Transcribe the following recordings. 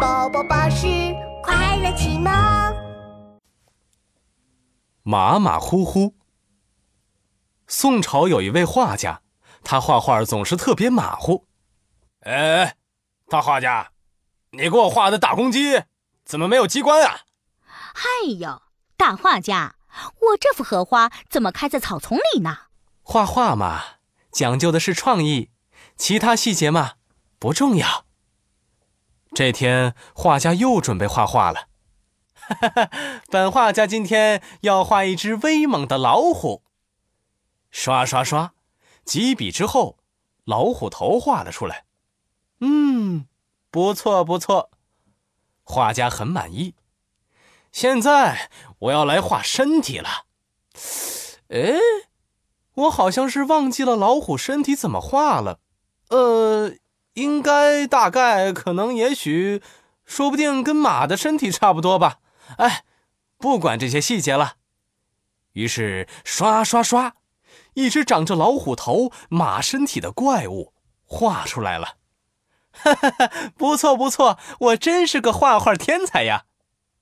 宝宝巴士快乐启蒙。马马虎虎。宋朝有一位画家，他画画总是特别马虎。哎，大画家，你给我画的大公鸡怎么没有机关啊？嗨呦，大画家，我这幅荷花怎么开在草丛里呢？画画嘛，讲究的是创意，其他细节嘛不重要。这天，画家又准备画画了。哈哈，本画家今天要画一只威猛的老虎。刷刷刷，几笔之后，老虎头画了出来。嗯，不错不错，画家很满意。现在我要来画身体了。哎，我好像是忘记了老虎身体怎么画了。呃。应该大概可能也许，说不定跟马的身体差不多吧。哎，不管这些细节了。于是刷刷刷，一只长着老虎头、马身体的怪物画出来了。哈哈哈，不错不错，我真是个画画天才呀！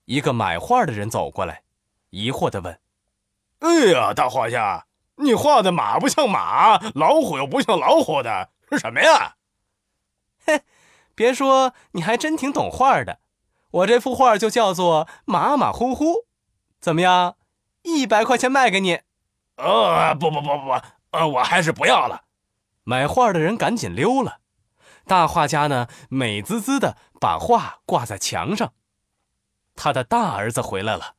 一个买画的人走过来，疑惑地问：“哎呀，大画家，你画的马不像马，老虎又不像老虎的，是什么呀？”嘿，别说，你还真挺懂画的。我这幅画就叫做马马虎虎，怎么样？一百块钱卖给你。呃，不不不不不，呃，我还是不要了。买画的人赶紧溜了。大画家呢，美滋滋的把画挂在墙上。他的大儿子回来了，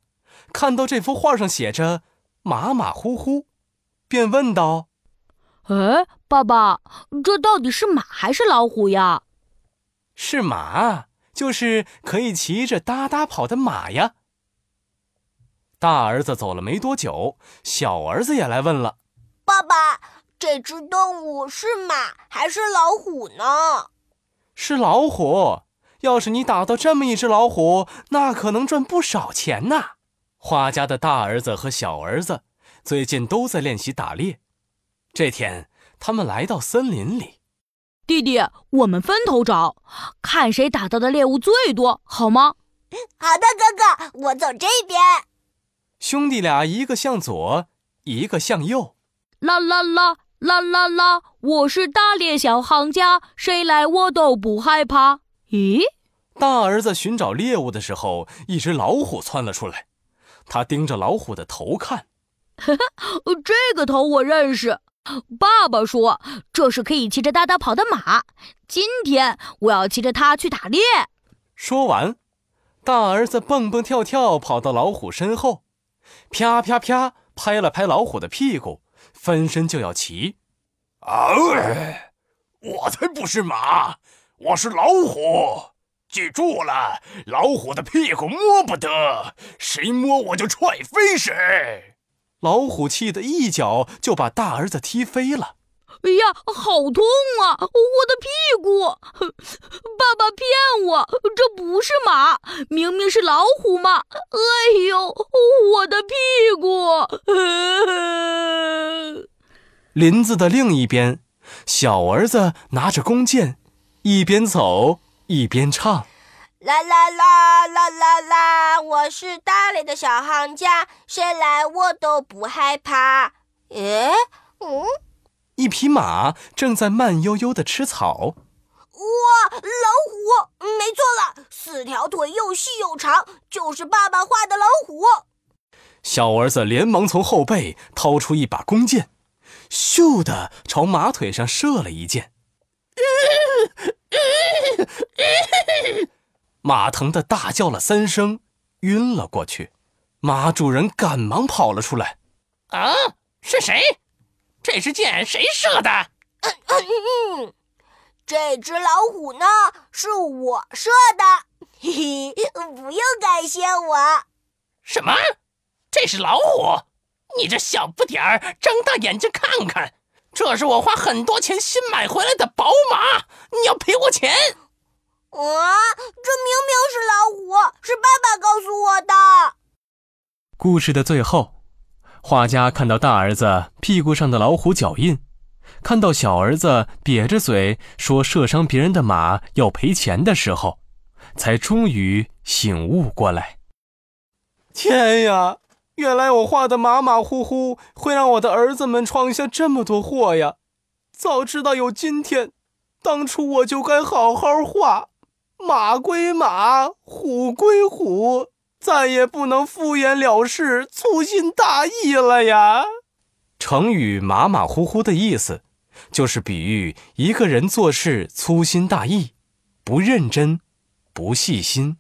看到这幅画上写着马马虎虎，便问道。哎，爸爸，这到底是马还是老虎呀？是马，就是可以骑着哒哒跑的马呀。大儿子走了没多久，小儿子也来问了：“爸爸，这只动物是马还是老虎呢？”“是老虎。要是你打到这么一只老虎，那可能赚不少钱呢。”画家的大儿子和小儿子最近都在练习打猎。这天，他们来到森林里。弟弟，我们分头找，看谁打到的猎物最多，好吗？好的，哥哥，我走这边。兄弟俩一个向左，一个向右。啦啦啦啦啦啦！我是打猎小行家，谁来我都不害怕。咦？大儿子寻找猎物的时候，一只老虎窜了出来。他盯着老虎的头看。呵呵，这个头我认识。爸爸说：“这是可以骑着哒哒跑的马。今天我要骑着它去打猎。”说完，大儿子蹦蹦跳跳跑到老虎身后，啪啪啪拍了拍老虎的屁股，翻身就要骑。啊！我才不是马，我是老虎。记住了，老虎的屁股摸不得，谁摸我就踹飞谁。老虎气得一脚就把大儿子踢飞了。哎呀，好痛啊！我的屁股！爸爸骗我，这不是马，明明是老虎嘛！哎呦，我的屁股！林子的另一边，小儿子拿着弓箭，一边走一边唱。啦啦啦啦啦啦！我是打猎的小行家，谁来我都不害怕。诶，嗯，一匹马正在慢悠悠的吃草。哇，老虎！没错了，四条腿又细又长，就是爸爸画的老虎。小儿子连忙从后背掏出一把弓箭，咻的朝马腿上射了一箭。马疼的大叫了三声，晕了过去。马主人赶忙跑了出来：“啊，是谁？这支箭谁射的？”“嗯嗯嗯，这只老虎呢，是我射的。嘿嘿，不用感谢我。”“什么？这是老虎？你这小不点儿，睁大眼睛看看，这是我花很多钱新买回来的宝马，你要赔我钱。”啊！这明明是老虎，是爸爸告诉我的。故事的最后，画家看到大儿子屁股上的老虎脚印，看到小儿子瘪着嘴说射伤别人的马要赔钱的时候，才终于醒悟过来。天呀！原来我画的马马虎虎，会让我的儿子们闯下这么多祸呀！早知道有今天，当初我就该好好画。马归马，虎归虎，再也不能敷衍了事、粗心大意了呀！成语“马马虎虎”的意思，就是比喻一个人做事粗心大意、不认真、不细心。